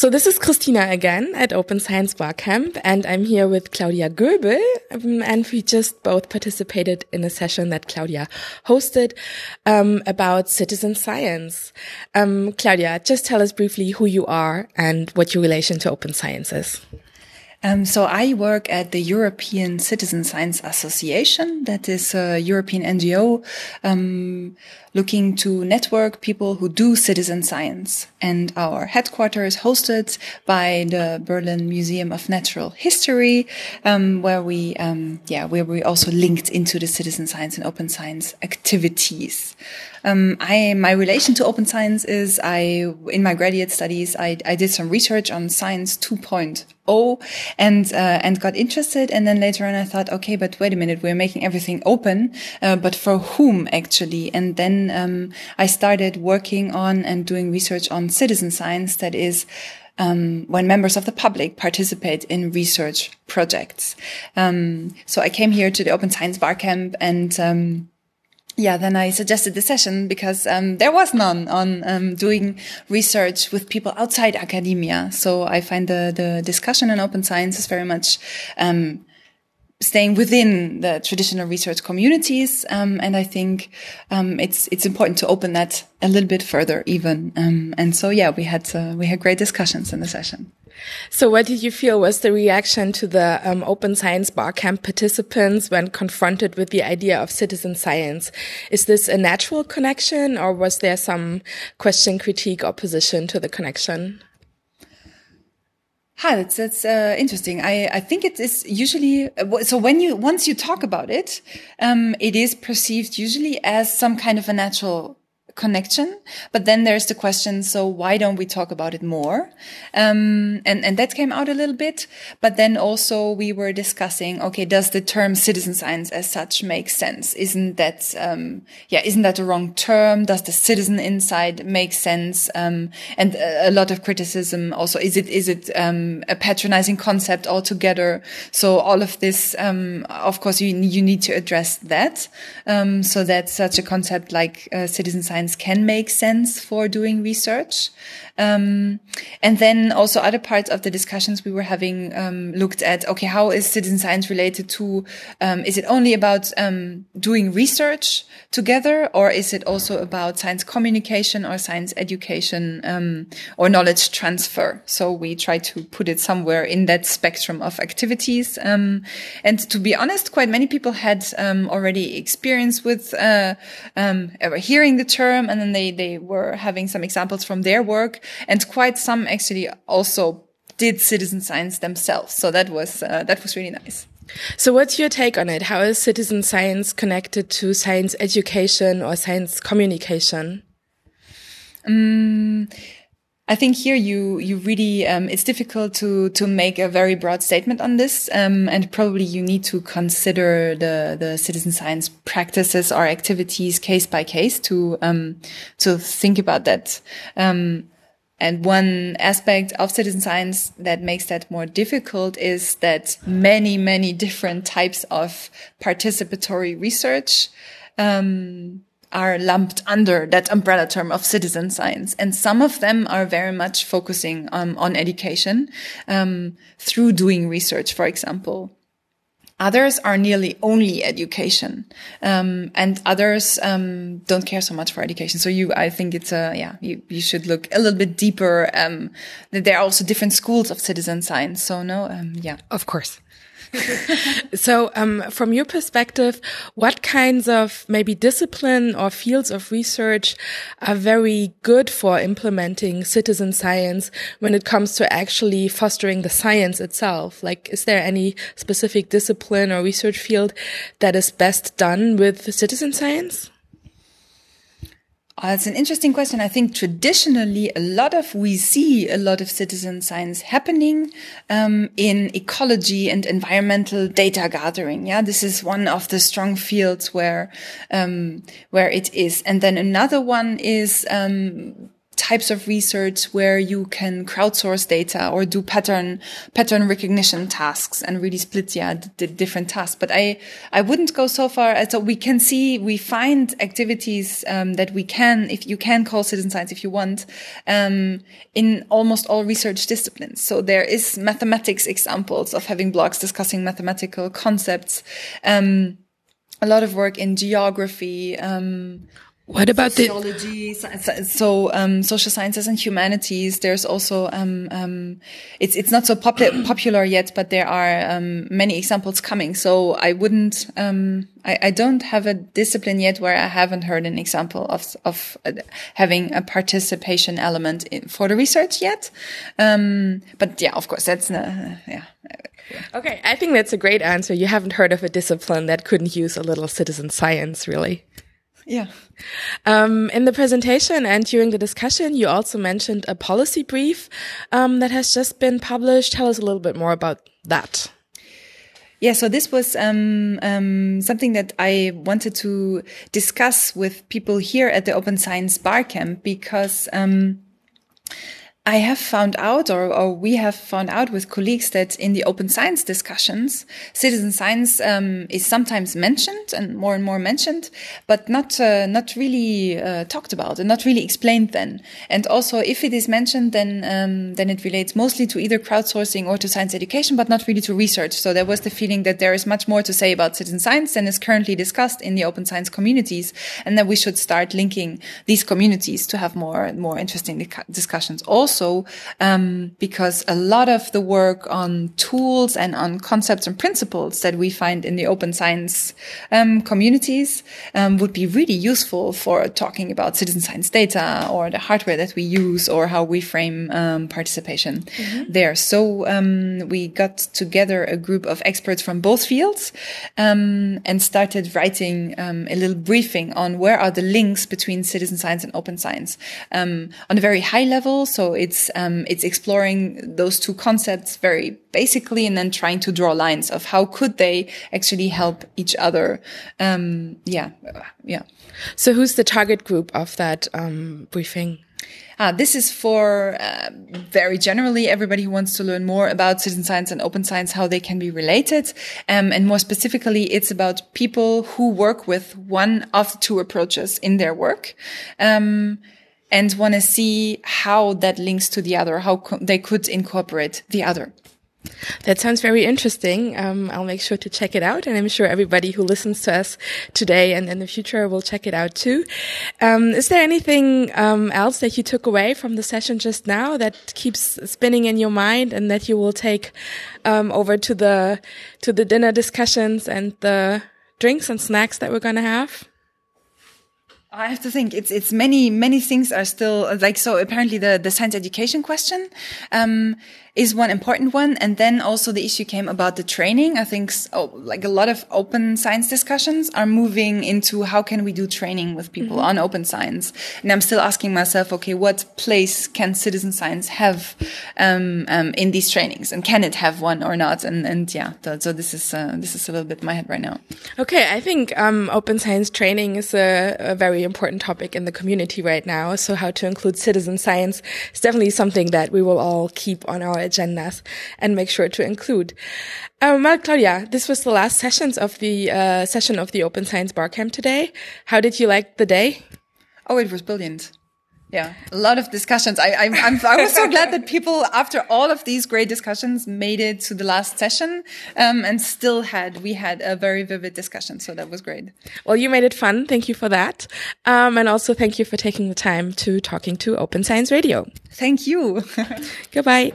So this is Christina again at Open Science Barcamp, and I'm here with Claudia Göbel, um, and we just both participated in a session that Claudia hosted um, about citizen science. Um, Claudia, just tell us briefly who you are and what your relation to open science is. Um, so I work at the European Citizen Science Association. That is a European NGO um, looking to network people who do citizen science. And our headquarters is hosted by the Berlin Museum of Natural History, um, where we, um, yeah, where we also linked into the citizen science and open science activities. Um, I, my relation to open science is I, in my graduate studies, I, I did some research on science 2.0 and, uh, and got interested. And then later on I thought, okay, but wait a minute, we're making everything open, uh, but for whom actually? And then, um, I started working on and doing research on citizen science that is, um, when members of the public participate in research projects. Um, so I came here to the Open Science Barcamp and, um, yeah, then I suggested the session because um, there was none on um, doing research with people outside academia. So I find the the discussion on open science is very much um, staying within the traditional research communities, um, and I think um, it's it's important to open that a little bit further, even. Um, and so, yeah, we had uh, we had great discussions in the session. So, what did you feel was the reaction to the um, Open Science Barcamp participants when confronted with the idea of citizen science? Is this a natural connection, or was there some question, critique, opposition to the connection? Hi, that's that's uh, interesting. I I think it is usually so when you once you talk about it, um, it is perceived usually as some kind of a natural connection. But then there's the question, so why don't we talk about it more? Um, and, and that came out a little bit. But then also we were discussing, okay, does the term citizen science as such make sense? Isn't that, um, yeah, isn't that the wrong term? Does the citizen inside make sense? Um, and a, lot of criticism also, is it, is it, um, a patronizing concept altogether? So all of this, um, of course, you, you need to address that. Um, so that such a concept like uh, citizen science science can make sense for doing research. Um, and then also other parts of the discussions we were having um, looked at, okay, how is citizen science related to, um, is it only about um, doing research together or is it also about science communication or science education um, or knowledge transfer? So we try to put it somewhere in that spectrum of activities. Um, and to be honest, quite many people had already experience with uh, hearing the term and then they, they were having some examples from their work and quite some actually also did citizen science themselves. So that was uh, that was really nice. So what's your take on it? How is citizen science connected to science education or science communication? Um, I think here you you really um, it's difficult to to make a very broad statement on this, um, and probably you need to consider the the citizen science practices or activities case by case to um, to think about that. Um, and one aspect of citizen science that makes that more difficult is that many, many different types of participatory research um, are lumped under that umbrella term of citizen science. And some of them are very much focusing um, on education um, through doing research, for example. Others are nearly only education, um, and others um, don't care so much for education. So you, I think it's a yeah, you, you should look a little bit deeper. Um, there are also different schools of citizen science. So no, um, yeah, of course. so, um, from your perspective, what kinds of maybe discipline or fields of research are very good for implementing citizen science when it comes to actually fostering the science itself? Like, is there any specific discipline or research field that is best done with citizen science? Uh, it's an interesting question. I think traditionally, a lot of we see a lot of citizen science happening um, in ecology and environmental data gathering. Yeah, this is one of the strong fields where um, where it is, and then another one is. Um, types of research where you can crowdsource data or do pattern pattern recognition tasks and really split yeah the, the different tasks. But I I wouldn't go so far as so we can see we find activities um, that we can if you can call citizen science if you want um, in almost all research disciplines. So there is mathematics examples of having blogs discussing mathematical concepts. Um, a lot of work in geography. Um, what about sociology? The so um, social sciences and humanities. There's also um, um, it's it's not so popu popular yet, but there are um, many examples coming. So I wouldn't um, I, I, don't have a discipline yet where I haven't heard an example of of uh, having a participation element in, for the research yet. Um, but yeah, of course, that's uh, yeah. Okay, I think that's a great answer. You haven't heard of a discipline that couldn't use a little citizen science, really. Yeah. Um, in the presentation and during the discussion, you also mentioned a policy brief um, that has just been published. Tell us a little bit more about that. Yeah, so this was um, um, something that I wanted to discuss with people here at the Open Science Barcamp because um, I have found out, or, or, we have found out with colleagues that in the open science discussions, citizen science um, is sometimes mentioned and more and more mentioned, but not uh, not really uh, talked about and not really explained. Then, and also if it is mentioned, then um, then it relates mostly to either crowdsourcing or to science education, but not really to research. So there was the feeling that there is much more to say about citizen science than is currently discussed in the open science communities, and that we should start linking these communities to have more and more interesting discussions. Also also um, because a lot of the work on tools and on concepts and principles that we find in the open science um, communities um, would be really useful for talking about citizen science data or the hardware that we use or how we frame um, participation mm -hmm. there. So um, we got together a group of experts from both fields um, and started writing a little briefing on where are the links between citizen science and open science on a very high level. So it's um, it's exploring those two concepts very basically, and then trying to draw lines of how could they actually help each other. Um, yeah, yeah. So, who's the target group of that um, briefing? Uh, this is for uh, very generally everybody who wants to learn more about citizen science and open science, how they can be related. Um, and more specifically, it's about people who work with one of the two approaches in their work. Um, and want to see how that links to the other, how they could incorporate the other. That sounds very interesting. Um, I'll make sure to check it out, and I'm sure everybody who listens to us today and in the future will check it out too. Um, is there anything um, else that you took away from the session just now that keeps spinning in your mind, and that you will take um, over to the to the dinner discussions and the drinks and snacks that we're going to have? I have to think. It's it's many many things are still like so. Apparently, the the science education question. Um, is one important one. And then also the issue came about the training. I think oh, like a lot of open science discussions are moving into how can we do training with people mm -hmm. on open science. And I'm still asking myself, okay, what place can citizen science have um, um, in these trainings, and can it have one or not? And and yeah, so this is uh, this is a little bit my head right now. Okay, I think um, open science training is a, a very important topic in the community right now. So how to include citizen science is definitely something that we will all keep on our agendas and make sure to include. Um, well, Claudia, this was the last sessions of the uh, session of the Open Science Barcamp today. How did you like the day? Oh, it was brilliant. Yeah, a lot of discussions. I, I, I'm, I was so glad that people, after all of these great discussions, made it to the last session, um, and still had we had a very vivid discussion. So that was great. Well, you made it fun. Thank you for that, um, and also thank you for taking the time to talking to Open Science Radio. Thank you. Goodbye.